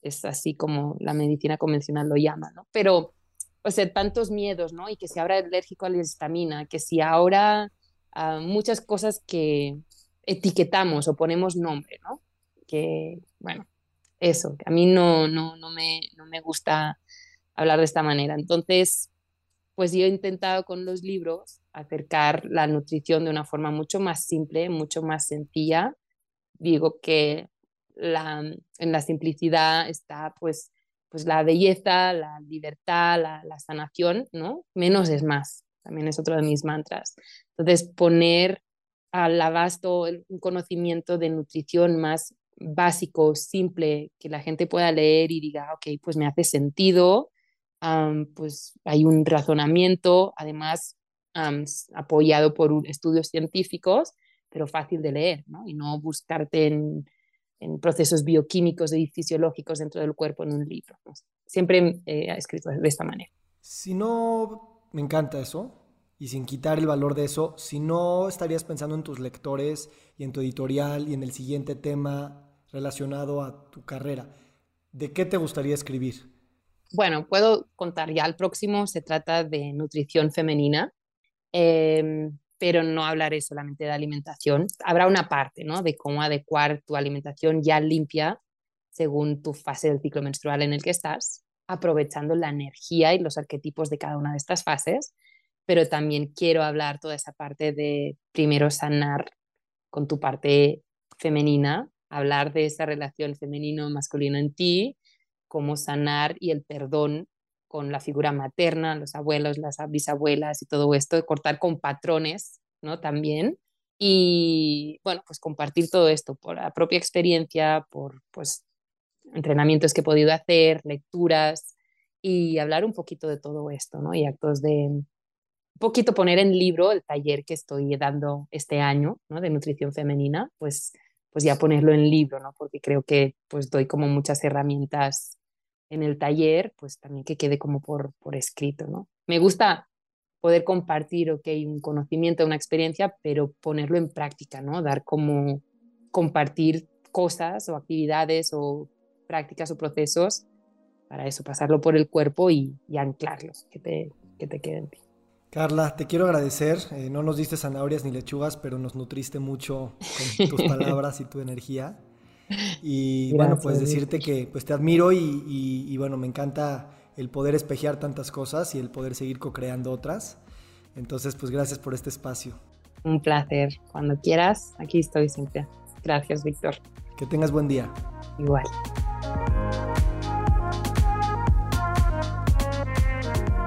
es así como la medicina convencional lo llama, ¿no? Pero, o sea, tantos miedos, ¿no? Y que si ahora alérgico a la histamina, que si ahora muchas cosas que etiquetamos o ponemos nombre, ¿no? Que, bueno, eso, a mí no, no, no, me, no me gusta hablar de esta manera. Entonces, pues yo he intentado con los libros acercar la nutrición de una forma mucho más simple, mucho más sencilla. Digo que la, en la simplicidad está pues, pues la belleza, la libertad, la, sanación, ¿no? Menos es más, también es otro de mis mantras. Entonces, poner al abasto un conocimiento de nutrición más básico, simple, que la gente pueda leer y diga, ok, pues me hace sentido, pues hay un razonamiento, además apoyado por estudios científicos, pero fácil de leer, ¿no? Y no buscarte en, en, procesos bioquímicos y fisiológicos dentro del cuerpo en un libro. Siempre he escrito de esta manera. Si no, me encanta eso, y sin quitar el valor de eso, si no estarías pensando en tus lectores y en tu editorial y en el siguiente tema relacionado a tu carrera, ¿de qué te gustaría escribir? Bueno, puedo contar ya el próximo, se trata de nutrición femenina, em, pero no hablaré solamente de alimentación. Habrá una parte, ¿no? De cómo adecuar tu alimentación ya limpia según tu fase del ciclo menstrual en el que estás, aprovechando la energía y los arquetipos de cada una de estas fases pero también quiero hablar toda esa parte de primero sanar con tu parte femenina, hablar de esa relación femenino-masculino en ti, cómo sanar y el perdón con la figura materna, los abuelos, las bisabuelas y todo esto, cortar con patrones, ¿no? También. Y bueno, pues compartir todo esto por la propia experiencia, por pues entrenamientos que he podido hacer, lecturas y hablar un poquito de todo esto, ¿no? Y actos de, poquito poner en libro el taller que estoy dando este año, ¿no? De nutrición femenina, pues, pues ya ponerlo en libro, ¿no? Porque creo que pues doy como muchas herramientas en el taller, pues también que quede como por, por escrito, ¿no? Me gusta poder compartir, ok, un conocimiento, una experiencia, pero ponerlo en práctica, ¿no? Dar como compartir cosas o actividades o prácticas o procesos para eso, pasarlo por el cuerpo y, y anclarlos, que te, que te queden. Carla, te quiero agradecer. Eh, no nos diste zanahorias ni lechugas, pero nos nutriste mucho con tus palabras y tu energía. Y bueno, pues decirte que pues te admiro y, bueno, me encanta el poder espejear tantas cosas y el poder seguir co-creando otras. Entonces, pues gracias por este espacio. Un placer. Cuando quieras, aquí estoy siempre. Gracias, Víctor. Que tengas buen día. Igual.